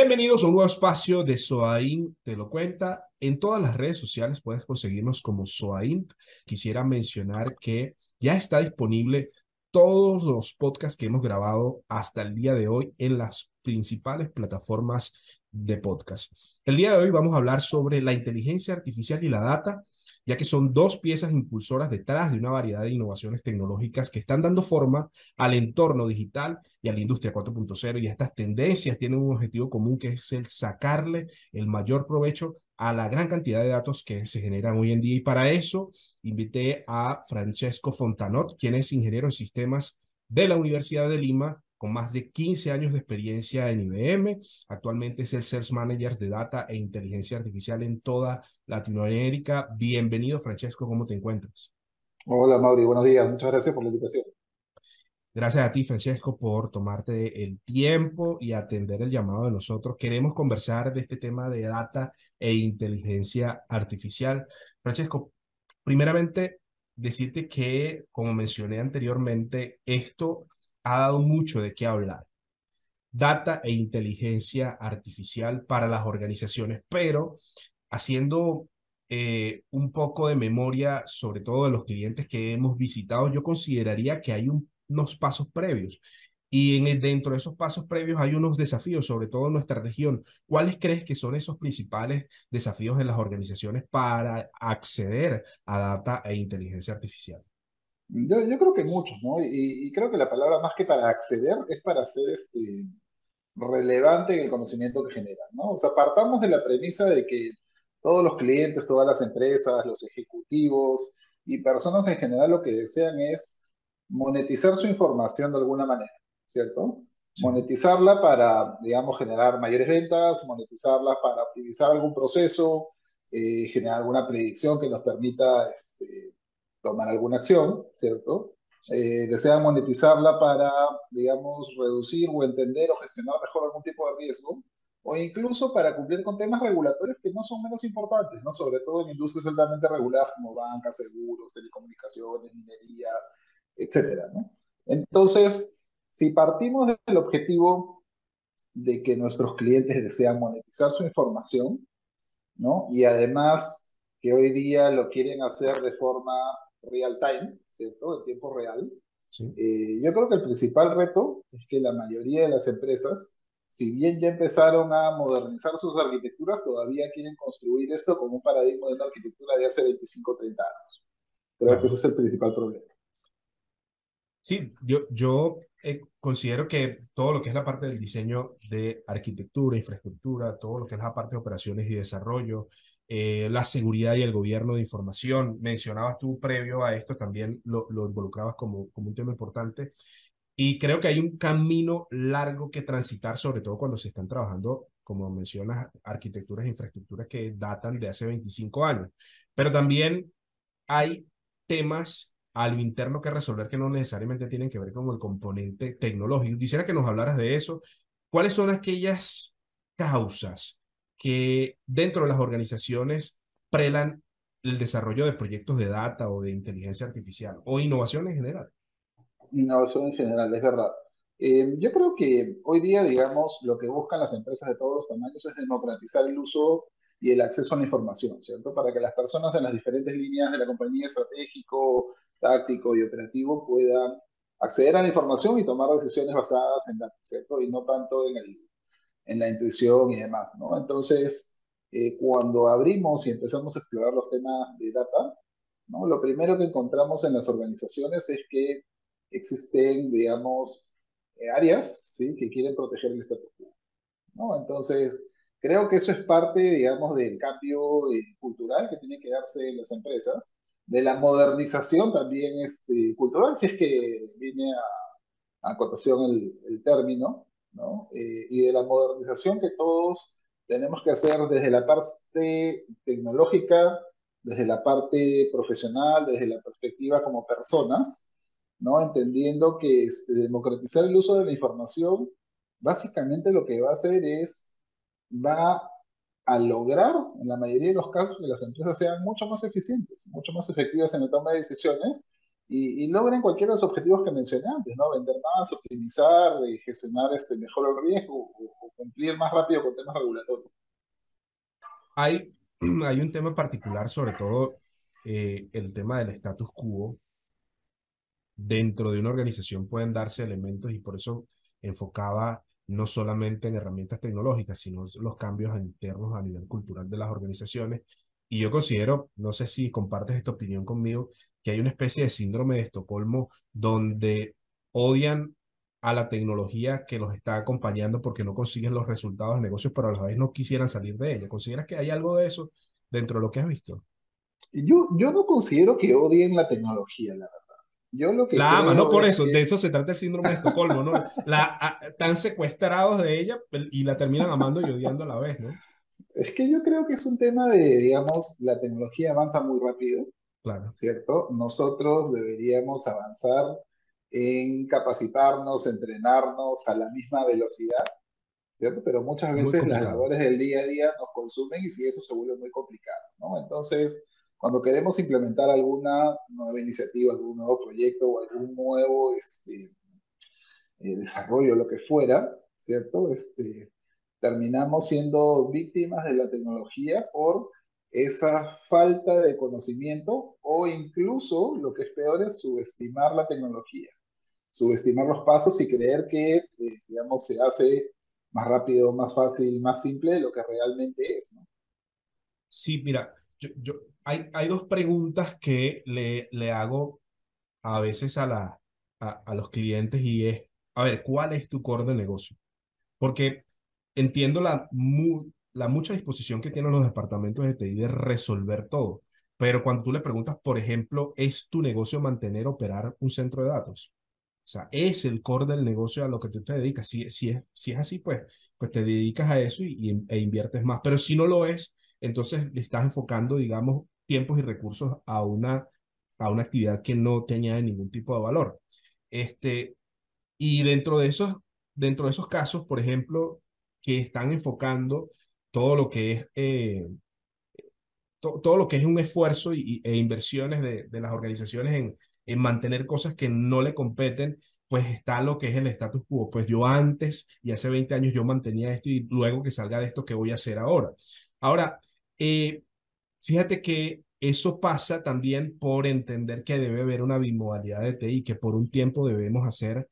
Bienvenidos a un nuevo espacio de Soain Te lo cuenta. En todas las redes sociales puedes conseguirnos como Soain. Quisiera mencionar que ya está disponible todos los podcasts que hemos grabado hasta el día de hoy en las principales plataformas de podcast. El día de hoy vamos a hablar sobre la inteligencia artificial y la data ya que son dos piezas impulsoras detrás de una variedad de innovaciones tecnológicas que están dando forma al entorno digital y a la industria 4.0. Y estas tendencias tienen un objetivo común que es el sacarle el mayor provecho a la gran cantidad de datos que se generan hoy en día. Y para eso invité a Francesco Fontanot, quien es ingeniero en sistemas de la Universidad de Lima con más de 15 años de experiencia en IBM. Actualmente es el Sales Manager de Data e Inteligencia Artificial en toda Latinoamérica. Bienvenido, Francesco, ¿cómo te encuentras? Hola, Mauri, buenos días. Muchas gracias por la invitación. Gracias a ti, Francesco, por tomarte el tiempo y atender el llamado de nosotros. Queremos conversar de este tema de data e inteligencia artificial. Francesco, primeramente, decirte que, como mencioné anteriormente, esto ha dado mucho de qué hablar. Data e inteligencia artificial para las organizaciones, pero haciendo eh, un poco de memoria, sobre todo de los clientes que hemos visitado, yo consideraría que hay unos pasos previos. Y en dentro de esos pasos previos hay unos desafíos, sobre todo en nuestra región. ¿Cuáles crees que son esos principales desafíos en las organizaciones para acceder a data e inteligencia artificial? Yo, yo creo que muchos, ¿no? Y, creo que la palabra más que para acceder es para ser este, relevante en el conocimiento que generan, ¿no? O sea, partamos de la premisa de que todos los clientes, todas las empresas, los ejecutivos y personas en general lo que desean es monetizar su información de alguna manera, ¿cierto? Monetizarla para, digamos, generar mayores ventas, monetizarla para optimizar algún proceso, eh, generar alguna predicción que nos permita este, tomar alguna acción, ¿cierto? Eh, desean monetizarla para, digamos, reducir o entender o gestionar mejor algún tipo de riesgo, o incluso para cumplir con temas regulatorios que no son menos importantes, ¿no? Sobre todo en industrias altamente reguladas como bancas, seguros, telecomunicaciones, minería, etcétera, ¿no? Entonces, si partimos del objetivo de que nuestros clientes desean monetizar su información, ¿no? Y además que hoy día lo quieren hacer de forma real time, ¿cierto? En tiempo real. Eh, yo creo que el principal reto es que la mayoría de las empresas, si bien ya empezaron a modernizar sus arquitecturas, todavía quieren construir esto como un paradigma de una arquitectura de hace 25 o 30 años. Creo que ese es el principal problema. Sí, yo, yo eh, considero que todo lo que es la parte del diseño de arquitectura, infraestructura, todo lo que es la parte de operaciones y desarrollo, eh, la seguridad y el gobierno de información. Mencionabas tú previo a esto, también lo, lo involucrabas como, como un tema importante. Y creo que hay un camino largo que transitar, sobre todo cuando se están trabajando, como mencionas, arquitecturas e infraestructuras que datan de hace 25 años. Pero también hay temas a lo interno que resolver que no necesariamente tienen que ver con el componente tecnológico. Quisiera que nos hablaras de eso. ¿Cuáles son aquellas causas que dentro de las organizaciones prelan el desarrollo de proyectos de data o de inteligencia artificial o innovación en general. Innovación en general, es verdad. Eh, yo creo que hoy día, digamos, lo que buscan las empresas de todos los tamaños es democratizar el uso y el acceso a la información, ¿cierto? Para que las personas en las diferentes líneas de la compañía estratégico, táctico y operativo puedan acceder a la información y tomar decisiones basadas en datos, ¿cierto? Y no tanto en el en la intuición y demás, ¿no? Entonces, eh, cuando abrimos y empezamos a explorar los temas de data, ¿no? Lo primero que encontramos en las organizaciones es que existen, digamos, eh, áreas, ¿sí? Que quieren proteger el status quo, ¿no? Entonces, creo que eso es parte, digamos, del cambio eh, cultural que tiene que darse en las empresas, de la modernización también este, cultural, si es que viene a, a cotación el, el término, eh, y de la modernización que todos tenemos que hacer desde la parte tecnológica, desde la parte profesional, desde la perspectiva como personas, ¿no? Entendiendo que este, democratizar el uso de la información, básicamente lo que va a hacer es, va a lograr, en la mayoría de los casos, que las empresas sean mucho más eficientes, mucho más efectivas en la toma de decisiones y, logren cualquiera de los objetivos que mencioné antes, ¿no? Vender más, optimizar, y gestionar este, mejor el riesgo o, cumplir más rápido con temas regulatorios. Hay, hay un tema particular, sobre todo eh, el tema del status quo. Dentro de una organización pueden darse elementos y por eso enfocaba no solamente en herramientas tecnológicas, sino los cambios internos a nivel cultural de las organizaciones. Y yo considero, no sé si compartes esta opinión conmigo, que hay una especie de síndrome de Estocolmo donde odian a la tecnología que los está acompañando porque no consiguen los resultados de negocios, pero a la vez no quisieran salir de ella. ¿Consideras que hay algo de eso dentro de lo que has visto? Yo, yo no considero que odien la tecnología, la verdad. Yo lo que la ama, no por eso, de eso se trata el síndrome de Estocolmo, ¿no? La, están secuestrados de ella y la terminan amando y odiando a la vez, ¿no? Es que yo creo que es un tema de, digamos, la tecnología avanza muy rápido, claro. ¿cierto? Nosotros deberíamos avanzar en capacitarnos, entrenarnos a la misma velocidad, ¿cierto? Pero muchas veces las labores del día a día nos consumen y si eso se vuelve muy complicado, ¿no? Entonces, cuando queremos implementar alguna nueva iniciativa, algún nuevo proyecto o algún nuevo este, eh, desarrollo, lo que fuera, ¿cierto? Este, terminamos siendo víctimas de la tecnología por esa falta de conocimiento o incluso, lo que es peor, es subestimar la tecnología subestimar los pasos y creer que, eh, digamos, se hace más rápido, más fácil, más simple de lo que realmente es. ¿no? Sí, mira, yo, hay, hay dos preguntas que le, le hago a veces a, la, a, a, los clientes y es, a ver, ¿cuál es tu core de negocio? Porque entiendo la, mu, la mucha disposición que tienen los departamentos de TI de resolver todo, pero cuando tú le preguntas, por ejemplo, ¿es tu negocio mantener, operar un centro de datos? O sea, es el core del negocio a lo que tú te dedicas. Si, si, es, si es así, pues, pues te dedicas a eso y, e inviertes más. Pero si no lo es, entonces le estás enfocando, digamos, tiempos y recursos a una, a una actividad que no te añade ningún tipo de valor. Este, y dentro de esos, dentro de esos casos, por ejemplo, que están enfocando todo lo que es eh, todo lo que es un esfuerzo y, e inversiones de, de las organizaciones en, en mantener cosas que no le competen, pues está lo que es el status quo. Pues yo antes y hace 20 años yo mantenía esto y luego que salga de esto, ¿qué voy a hacer ahora? Ahora, eh, fíjate que eso pasa también por entender que debe haber una bimodalidad de TI, que por un tiempo debemos hacer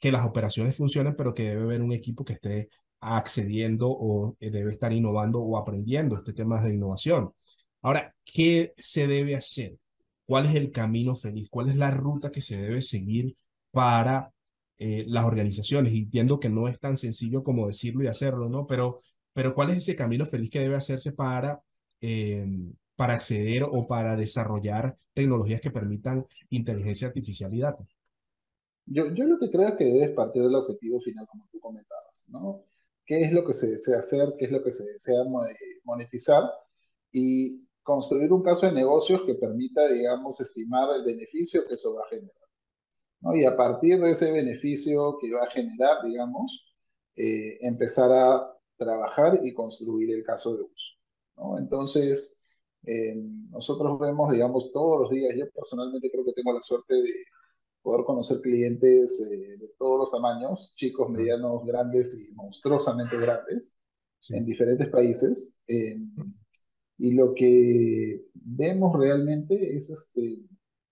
que las operaciones funcionen, pero que debe haber un equipo que esté accediendo o eh, debe estar innovando o aprendiendo este tema de innovación. Ahora, ¿qué se debe hacer? cuál es el camino feliz, cuál es la ruta que se debe seguir para eh, las organizaciones. Y entiendo que no es tan sencillo como decirlo y hacerlo, ¿no? Pero, pero ¿cuál es ese camino feliz que debe hacerse para, eh, para acceder o para desarrollar tecnologías que permitan inteligencia artificial y datos? Yo, yo lo que creo es que debes partir del objetivo final, como tú comentabas, ¿no? ¿Qué es lo que se desea hacer? ¿Qué es lo que se desea monetizar? Y construir un caso de negocios que permita, digamos, estimar el beneficio que eso va a generar. ¿no? Y a partir de ese beneficio que va a generar, digamos, eh, empezar a trabajar y construir el caso de uso. ¿no? Entonces, eh, nosotros vemos, digamos, todos los días, yo personalmente creo que tengo la suerte de poder conocer clientes eh, de todos los tamaños, chicos, medianos, grandes y monstruosamente grandes, sí. en diferentes países. Y lo que vemos realmente es este,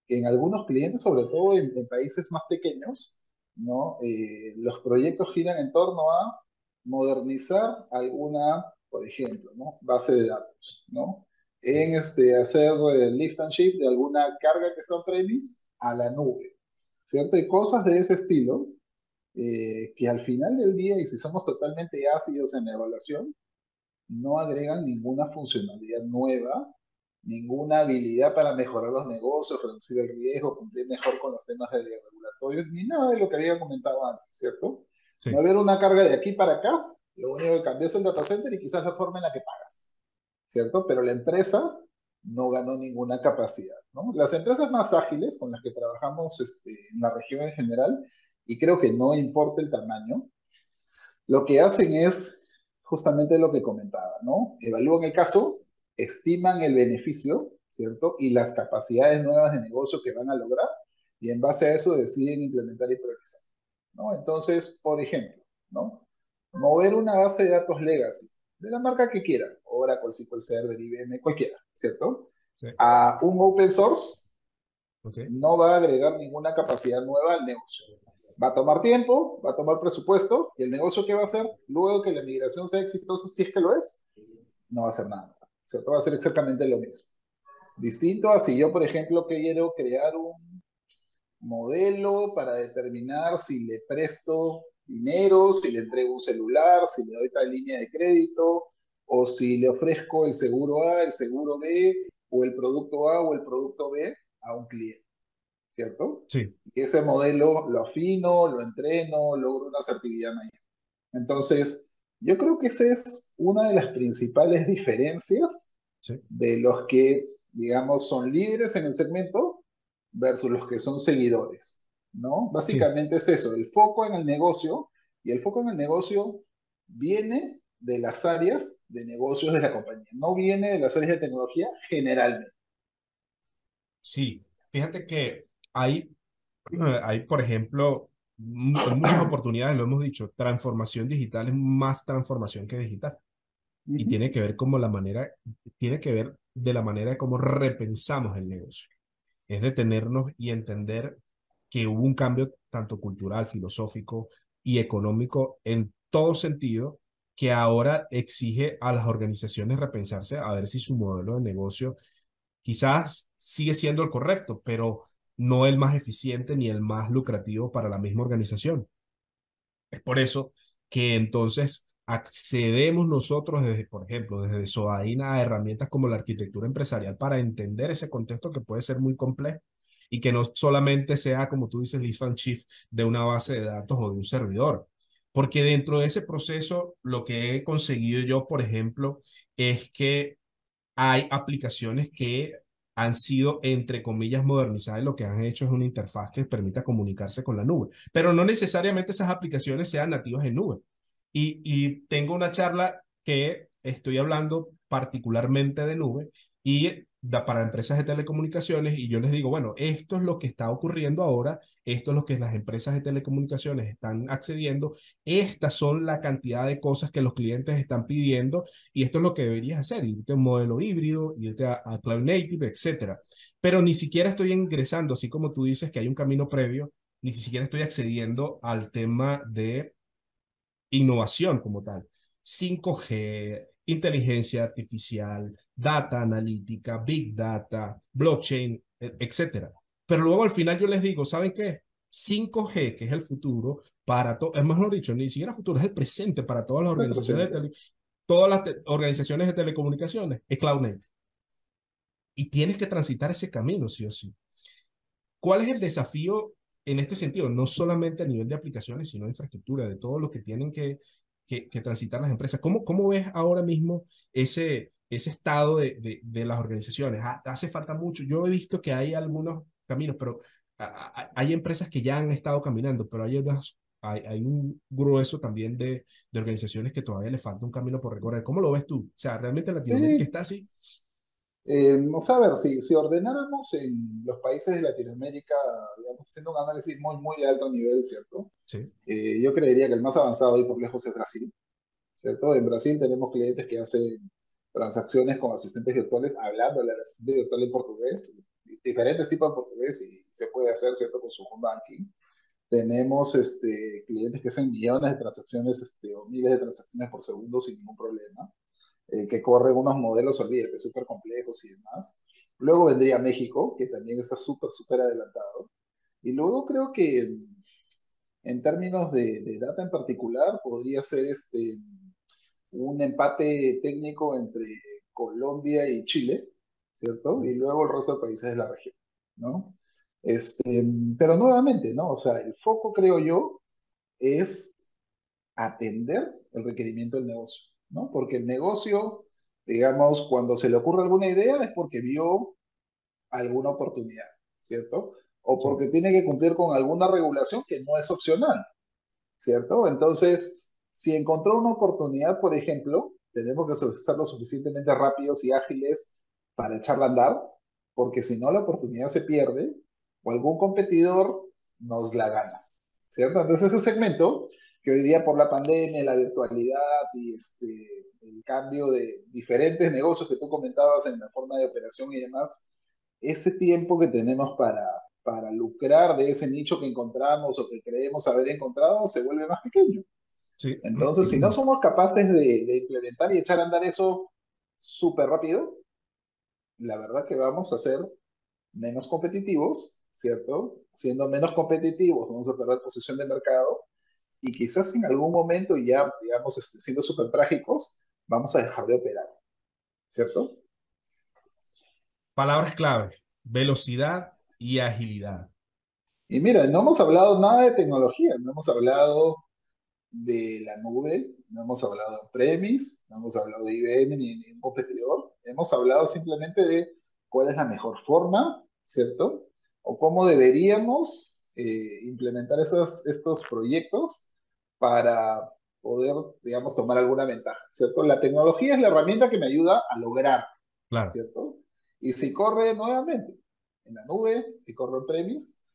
que en algunos clientes, sobre todo en, en países más pequeños, ¿no? Eh, los proyectos giran en torno a modernizar alguna, por ejemplo, ¿no? base de datos, ¿no? en este, hacer el lift and shift de alguna carga que está en premise a la nube, ¿cierto? Y cosas de ese estilo eh, que al final del día, y si somos totalmente ácidos en la evaluación, no agregan ninguna funcionalidad nueva, ninguna habilidad para mejorar los negocios, reducir el riesgo, cumplir mejor con los temas de regulatorios, ni nada de lo que había comentado antes, ¿cierto? Sí. Va a haber una carga de aquí para acá, lo único que cambia es el data center y quizás la forma en la que pagas, ¿cierto? Pero la empresa no ganó ninguna capacidad, ¿no? Las empresas más ágiles con las que trabajamos este, en la región en general, y creo que no importa el tamaño, lo que hacen es justamente lo que comentaba, ¿no? Evalúan el caso, estiman el beneficio, ¿cierto? Y las capacidades nuevas de negocio que van a lograr, y en base a eso deciden implementar y priorizar, ¿no? Entonces, por ejemplo, ¿no? mover una base de datos legacy, de la marca que quiera, Oracle, SQL Server, IBM, cualquiera, ¿cierto? A un open source, no va a agregar ninguna capacidad nueva al negocio. Va a tomar tiempo, va a tomar presupuesto, y el negocio que va a hacer, luego que la migración sea exitosa, si es que lo es, no va a hacer nada. ¿cierto? Va a ser exactamente lo mismo. Distinto a si yo, por ejemplo, quiero crear un modelo para determinar si le presto dinero, si le entrego un celular, si le doy tal línea de crédito, o si le ofrezco el seguro A, el seguro B, o el producto A o el producto B a un cliente. ¿Cierto? Sí. Y ese modelo lo afino, lo entreno, logro una asertividad mayor. Entonces, yo creo que esa es una de las principales diferencias de los que, digamos, son líderes en el segmento versus los que son seguidores, ¿no? Básicamente es eso, el foco en el negocio, y el foco en el negocio viene de las áreas de negocios de la compañía, no viene de las áreas de tecnología generalmente. Sí, fíjate que hay, hay por ejemplo, muchas oportunidades, lo hemos dicho, transformación digital es más transformación que digital. Y tiene que ver como la manera, tiene que ver de la manera de cómo repensamos el negocio. Es detenernos y entender que hubo un cambio tanto cultural, filosófico y económico en todo sentido que ahora exige a las organizaciones repensarse a ver si su modelo de negocio quizás sigue siendo el correcto, pero no el más eficiente ni el más lucrativo para la misma organización. Es por eso que entonces accedemos nosotros, desde, por ejemplo, desde SOAINA a herramientas como la arquitectura empresarial para entender ese contexto que puede ser muy complejo y que no solamente sea, como tú dices, list and shift de una base de datos o de un servidor. Porque dentro de ese proceso, lo que he conseguido yo, por ejemplo, es que hay aplicaciones que han sido, entre comillas, modernizadas lo que han hecho es una interfaz que permita comunicarse con la nube. Pero no necesariamente esas aplicaciones sean nativas en nube. Y, y tengo una charla que estoy hablando particularmente de nube y para empresas de telecomunicaciones y yo les digo, bueno, esto es lo que está ocurriendo ahora, esto es lo que las empresas de telecomunicaciones están accediendo, estas son la cantidad de cosas que los clientes están pidiendo y esto es lo que deberías hacer, irte a un modelo híbrido, irte a, a Cloud Native, etcétera. Pero ni siquiera estoy ingresando, así como tú dices que hay un camino previo, ni siquiera estoy accediendo al tema de innovación como tal. 5G, inteligencia artificial, data analítica, big data, blockchain, e, etcétera. Pero luego al final yo les digo, ¿saben qué? 5G, que es el futuro para todo, es mejor dicho, ni siquiera futuro, es el presente para todas las organizaciones de todas las organizaciones de telecomunicaciones, es cloud native. Y tienes que transitar ese camino, sí o sí. ¿Cuál es el desafío en este sentido? No solamente a nivel de aplicaciones, sino de infraestructura, de todo lo que tienen que, que, que transitar las empresas. ¿Cómo, ¿Cómo ves ahora mismo ese, ese estado de, de, de las organizaciones. Hace falta mucho. Yo he visto que hay algunos caminos, pero hay empresas que ya han estado caminando, pero hay, hay, hay, un grueso también de, de, organizaciones que todavía le falta un camino por recorrer. ¿Cómo lo ves tú? O sea, ¿realmente Latinoamérica está así? Eh, vamos a ver, si, si ordenáramos en los países de Latinoamérica, digamos, haciendo un análisis muy, muy de alto nivel, ¿cierto? Sí. Eh, yo creería que el más avanzado ahí por lejos es Brasil, ¿cierto? En Brasil tenemos clientes que hacen transacciones con asistentes virtuales, hablándole al asistente virtual en portugués, diferentes tipos de portugués y se puede hacer, ¿cierto?, con su home banking. Tenemos este, clientes que hacen millones de transacciones este, o miles de transacciones por segundo sin ningún problema, eh, que corren unos modelos, olvídate, súper complejos y demás. Luego vendría México, que también está súper, súper adelantado. Y luego creo que en términos de, de, data en particular, podría ser este, un empate técnico entre Colombia y Chile, ¿cierto? Y luego el resto de países de la región, ¿no? Este, pero nuevamente, ¿no? O sea, el foco, creo yo, es atender el requerimiento del negocio, ¿no? Porque el negocio, digamos, cuando se le ocurre alguna idea es porque vio alguna oportunidad, ¿cierto? O porque tiene que cumplir con alguna regulación que no es opcional, ¿cierto? Entonces, si encontró una oportunidad, por ejemplo, tenemos que ser lo suficientemente rápidos y ágiles para echarla a andar, porque si no la oportunidad se pierde o algún competidor nos la gana, ¿cierto? Entonces ese segmento, que hoy día por la pandemia, la virtualidad y este, el cambio de diferentes negocios que tú comentabas en la forma de operación y demás, ese tiempo que tenemos para, para lucrar de ese nicho que encontramos o que creemos haber encontrado se vuelve más pequeño. Sí. Entonces, si no somos capaces de, de implementar y echar a andar eso súper rápido, la verdad que vamos a ser menos competitivos, ¿cierto? Siendo menos competitivos, vamos a perder posición de mercado y quizás en algún momento ya, digamos, este, siendo súper trágicos, vamos a dejar de operar, ¿cierto? Palabras clave, velocidad y agilidad. Y mira, no hemos hablado nada de tecnología, no hemos hablado de la nube, no hemos hablado de premis, no hemos hablado de IBM ni de ningún competidor, hemos hablado simplemente de cuál es la mejor forma, ¿cierto? O cómo deberíamos eh, implementar esos, estos proyectos para poder, digamos, tomar alguna ventaja, ¿cierto? La tecnología es la herramienta que me ayuda a lograr, Claro. ¿cierto? Y si corre nuevamente en la nube, si corre en premis,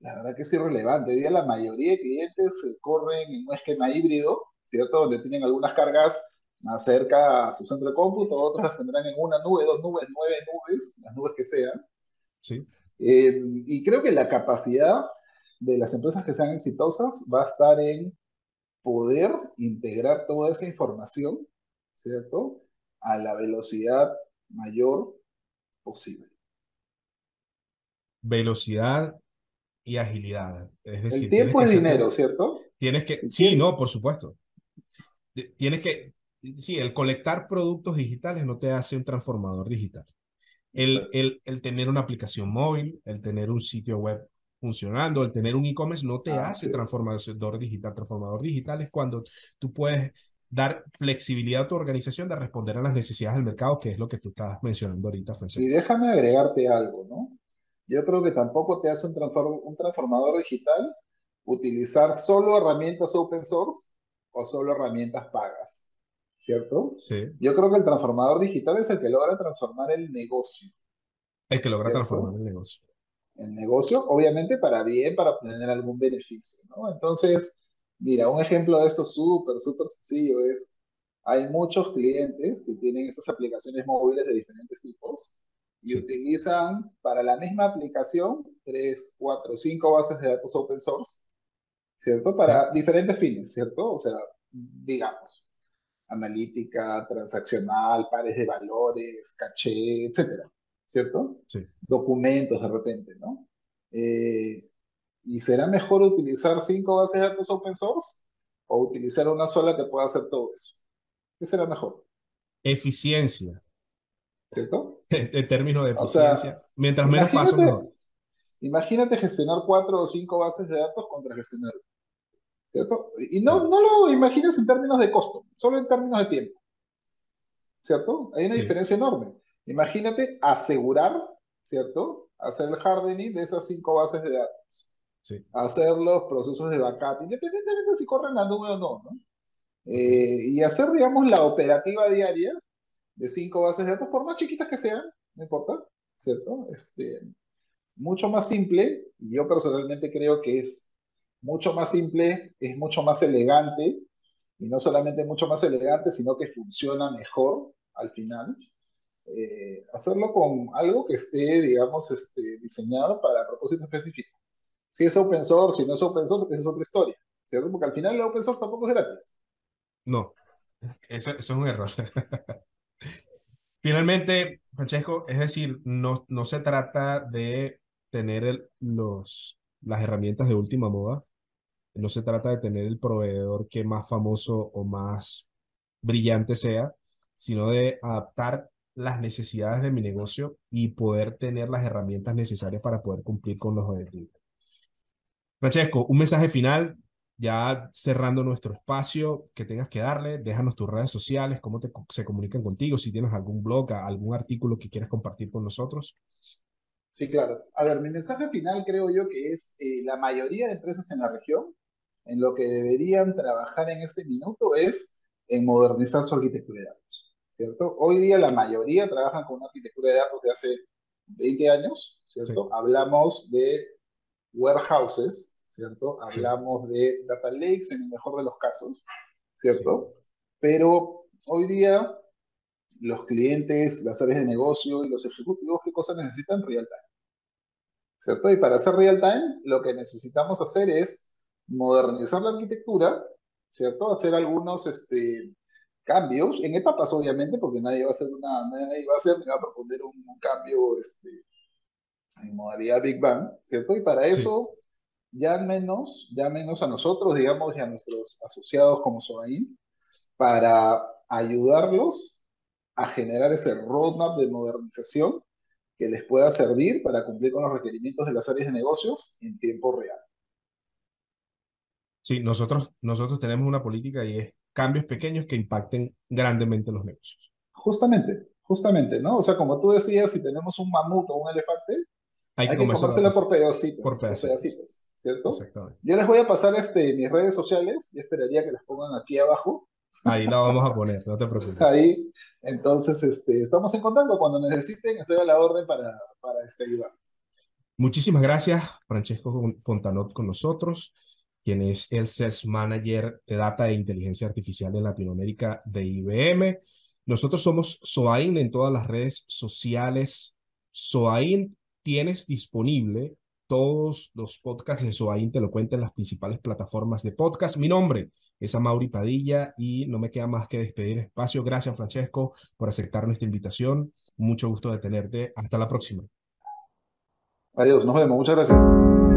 la verdad que es irrelevante. Hoy día la mayoría de clientes corren en un esquema híbrido, ¿cierto? Donde tienen algunas cargas más cerca a su centro de cómputo, otras las tendrán en una nube, dos nubes, nueve nubes, las nubes que sean. Sí. Eh, y creo que la capacidad de las empresas que sean exitosas va a estar en poder integrar toda esa información, ¿cierto? A la velocidad mayor posible. Velocidad y agilidad. Es decir, El tiempo es dinero, ¿cierto? Tienes que, sí, tiempo. no, por supuesto. Tienes que, sí, el colectar productos digitales no te hace un transformador digital. El, el, el tener una aplicación móvil, el tener un sitio web funcionando, el tener un e-commerce no te hace transformador digital. Transformador digital es cuando tú puedes dar flexibilidad a tu organización de responder a las necesidades del mercado, que es lo que tú estabas mencionando ahorita, Y Francesco. déjame agregarte algo, ¿no? Yo creo que tampoco te hace un, transfor- un transformador digital utilizar solo herramientas open source o solo herramientas pagas, ¿cierto? Sí, Yo creo que el transformador digital es el que logra transformar el negocio, el que logra ¿cierto? transformar el negocio. El negocio, obviamente, para bien, para obtener algún beneficio, ¿no? Entonces, mira, un ejemplo de esto súper, súper sencillo es, hay muchos clientes que tienen estas aplicaciones móviles de diferentes tipos y Sí, utilizan para la misma aplicación tres, cuatro, cinco bases de datos open source, ¿cierto? sí, Para diferentes fines, ¿cierto? O sea, digamos, analítica, transaccional, pares de valores, caché, etcétera, ¿cierto? sí. Documentos de repente, ¿no? Eh, ¿y será mejor utilizar cinco bases de datos open source o utilizar una sola que pueda hacer todo eso? ¿Qué será mejor? Eficiencia, ¿Cierto? en términos de O sea, eficiencia. Mientras menos pasos, mejor. imagínate, gestionar cuatro o cinco bases de datos contra gestionar, ¿cierto? Y no, no lo imagines en términos de costo, solo en términos de tiempo, ¿cierto? Hay una Sí, diferencia enorme. Imagínate asegurar, ¿cierto? Hacer el hardening de esas cinco bases de datos, sí. hacer los procesos de backup, independientemente de si corren la nube o no, ¿no? Eh, y hacer, digamos, la operativa diaria de cinco bases de datos, por más chiquitas que sean, no importa, ¿cierto? Este, mucho más simple, y yo personalmente creo que es mucho más simple, es mucho más elegante, y no solamente mucho más elegante, sino que funciona mejor al final. Eh, hacerlo con algo que esté, digamos, este, diseñado para propósito específico. Si es open source, si no es open source, esa es otra historia, ¿cierto? Porque al final el open source tampoco es gratis. No, eso, eso es un error. Finalmente, Francesco, es decir, no, no se trata de tener los, las herramientas de última moda, no se trata de tener el proveedor que más famoso o más brillante sea, sino de adaptar las necesidades de mi negocio y poder tener las herramientas necesarias para poder cumplir con los objetivos. Francesco, un mensaje final, ya cerrando nuestro espacio, que tengas que darle, déjanos tus redes sociales, cómo te, se comunican contigo, si tienes algún blog, algún artículo que quieras compartir con nosotros. Sí, claro. A ver, mi mensaje final creo yo que es eh, la mayoría de empresas en la región en lo que deberían trabajar en este minuto es en modernizar su arquitectura de datos, ¿cierto? Hoy día la mayoría trabajan con una arquitectura de datos de hace 20 años, Sí, ¿cierto? Hablamos de warehouses, ¿cierto? Hablamos de data lakes en el mejor de los casos, ¿cierto? Pero hoy día los clientes, las áreas de negocio y los ejecutivos, ¿qué cosas necesitan? Real time. ¿Cierto? Y para hacer real time, lo que necesitamos hacer es modernizar la arquitectura, ¿cierto? Hacer algunos este, cambios, en etapas obviamente, porque nadie va a hacer una, nadie va a hacer, va a proponer un, cambio este, en modalidad Big Bang, ¿cierto? Y para eso, ya menos, ya menos a nosotros, digamos, y a nuestros asociados como Sobain, para ayudarlos a generar ese roadmap de modernización que les pueda servir para cumplir con los requerimientos de las áreas de negocios en tiempo real. Sí, nosotros, nosotros tenemos una política y es cambios pequeños que impacten grandemente los negocios. Justamente, justamente, ¿no? O sea, como tú decías, si tenemos un mamut o un elefante, hay que, comérsela por pedacitos, por pedacitos. ¿cierto? Yo les voy a pasar este, mis redes sociales y esperaría que las pongan aquí abajo. Ahí la vamos a poner, no te preocupes. Ahí, entonces, este, estamos en contacto. Cuando necesiten, estoy a la orden para, para este, ayudarles. Muchísimas gracias, Francesco Fontanot, con nosotros quien es el Sales Manager de Data e Inteligencia Artificial en Latinoamérica de IBM. Nosotros somos Soain en todas las redes sociales. Soain tienes disponible todos los podcasts de Soain, te lo cuento en las principales plataformas de podcast. Mi nombre es Amaury Padilla y no me queda más que despedir espacio. Gracias, Francesco, por aceptar nuestra invitación. Mucho gusto de tenerte. Hasta la próxima. Adiós, nos vemos. Muchas gracias.